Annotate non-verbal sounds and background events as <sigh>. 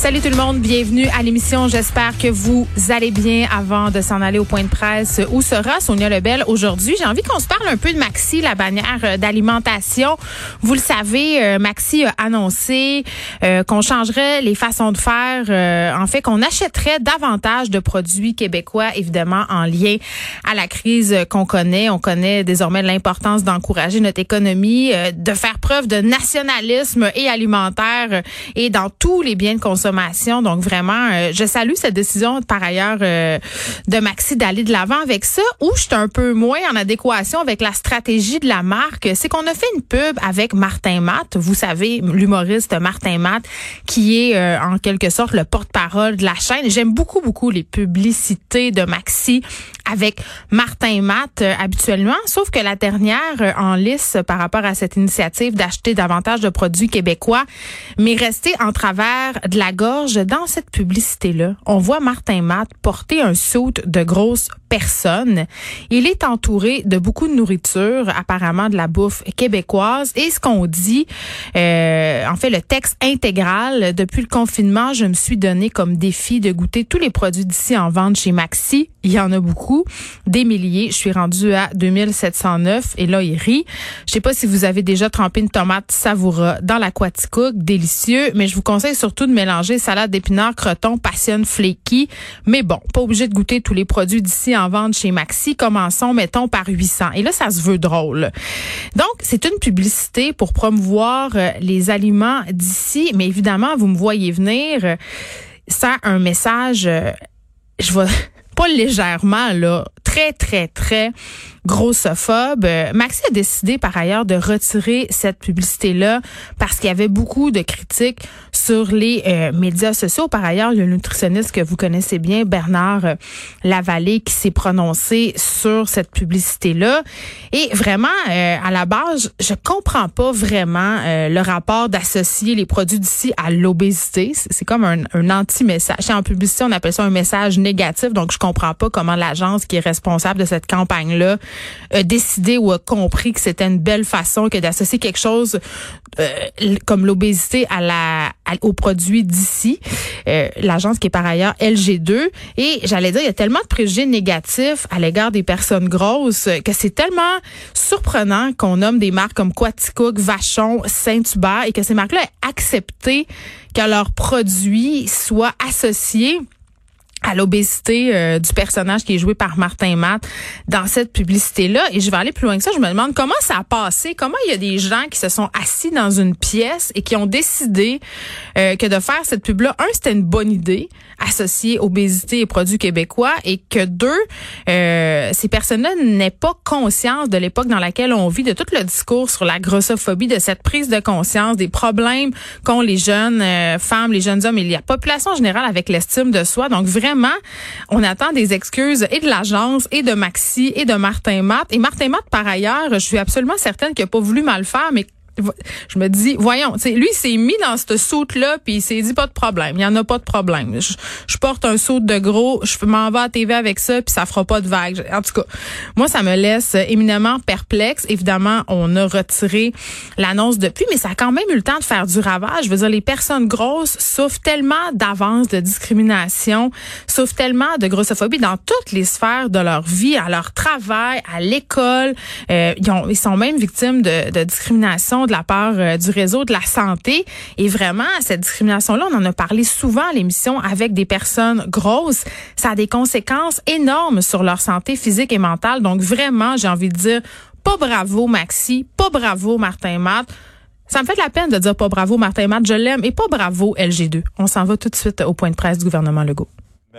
Salut tout le monde, bienvenue à l'émission. J'espère que vous allez bien avant de s'en aller au point de presse. Où sera Sonia Lebel aujourd'hui? J'ai envie qu'on se parle un peu de Maxi, la bannière d'alimentation. Vous le savez, euh, Maxi a annoncé euh, qu'on changerait les façons de faire, euh, en fait qu'on achèterait davantage de produits québécois, évidemment en lien à la crise qu'on connaît. On connaît désormais l'importance d'encourager notre économie, de faire preuve de nationalisme et alimentaire et dans tous les biens de consommation donc vraiment, euh, je salue cette décision par ailleurs euh, de Maxi d'aller de l'avant avec ça. Où je suis un peu moins en adéquation avec la stratégie de la marque, c'est qu'on a fait une pub avec Martin Matt. Vous savez, l'humoriste Martin Matt, qui est euh, en quelque sorte le porte-parole de la chaîne. J'aime beaucoup beaucoup les publicités de Maxi avec Martin Matt habituellement, sauf que la dernière en lice par rapport à cette initiative d'acheter davantage de produits québécois m'est restée en travers de la gorge dans cette publicité-là. On voit Martin Matt porter un saut de grosses personnes. Il est entouré de beaucoup de nourriture, apparemment de la bouffe québécoise. Et ce qu'on dit, euh, en fait, le texte intégral, depuis le confinement, je me suis donné comme défi de goûter tous les produits d'ici en vente chez Maxi. Il y en a beaucoup, des milliers. Je suis rendue à 2709 et là, il rit. Je sais pas si vous avez déjà trempé une tomate savoura dans l'aquaticook, délicieux, mais je vous conseille surtout de mélanger salade d'épinards, croton, passion, flaky. Mais bon, pas obligé de goûter tous les produits d'ici en vente chez Maxi. Commençons, mettons, par 800. Et là, ça se veut drôle. Donc, c'est une publicité pour promouvoir euh, les aliments d'ici. Mais évidemment, vous me voyez venir. Ça, un message, euh, je vois <laughs> pas légèrement, là, très, très, très grossophobe. Euh, Maxi a décidé par ailleurs de retirer cette publicité-là parce qu'il y avait beaucoup de critiques sur les euh, médias sociaux. Par ailleurs, un nutritionniste que vous connaissez bien, Bernard euh, Lavallée, qui s'est prononcé sur cette publicité-là. Et vraiment, à la base, je comprends pas vraiment le rapport d'associer les produits d'ici à l'obésité. C'est comme un, un anti-message. En publicité, on appelle ça un message négatif. Donc, je comprends pas comment l'agence qui est responsable de cette campagne-là a décidé ou a compris que c'était une belle façon que d'associer quelque chose euh, comme l'obésité à la aux produits d'ici, euh, l'agence qui est par ailleurs LG2 et j'allais dire il y a tellement de préjugés négatifs à l'égard des personnes grosses que c'est tellement surprenant qu'on nomme des marques comme Quaticook, Vachon, Saint-Hubert et que ces marques-là aient accepté que leurs produits soient associés à l'obésité euh, du personnage qui est joué par Martin Matt dans cette publicité-là. Et je vais aller plus loin que ça. Je me demande comment ça a passé, comment il y a des gens qui se sont assis dans une pièce et qui ont décidé euh, que de faire cette pub-là, un, c'était une bonne idée associée obésité et produits québécois et que deux, euh, ces personnes-là n'aient pas conscience de l'époque dans laquelle on vit, de tout le discours sur la grossophobie, de cette prise de conscience, des problèmes qu'ont les jeunes femmes, les jeunes hommes et la population générale avec l'estime de soi. Donc vraiment, on attend des excuses et de l'agence et de Maxi et de Martin Matt. Et Martin Matt, par ailleurs, je suis absolument certaine qu'il n'a pas voulu mal faire, mais je me dis, voyons, lui, s'est mis dans cette soute-là, puis il s'est dit, pas de problème, il y en a pas de problème. Je, porte un saut de gros, je m'en vais à TV avec ça, puis ça fera pas de vague. En tout cas, moi, ça me laisse éminemment perplexe. Évidemment, on a retiré l'annonce depuis, mais ça a quand même eu le temps de faire du ravage. Je veux dire, les personnes grosses souffrent tellement d'avance de discrimination, souffrent tellement de grossophobie dans toutes les sphères de leur vie, à leur travail, à l'école. Euh, ils, ils, sont même victimes de, de discrimination de la part euh, du réseau de la santé. Et vraiment, cette discrimination-là, on en a parlé souvent à l'émission avec des personnes grosses. Ça a des conséquences énormes sur leur santé physique et mentale. Donc vraiment, j'ai envie de dire, pas bravo Maxi, pas bravo Martin Matt. Ça me fait de la peine de dire pas bravo Martin Matt, je l'aime, et pas bravo LG2. On s'en va tout de suite au point de presse du gouvernement Legault.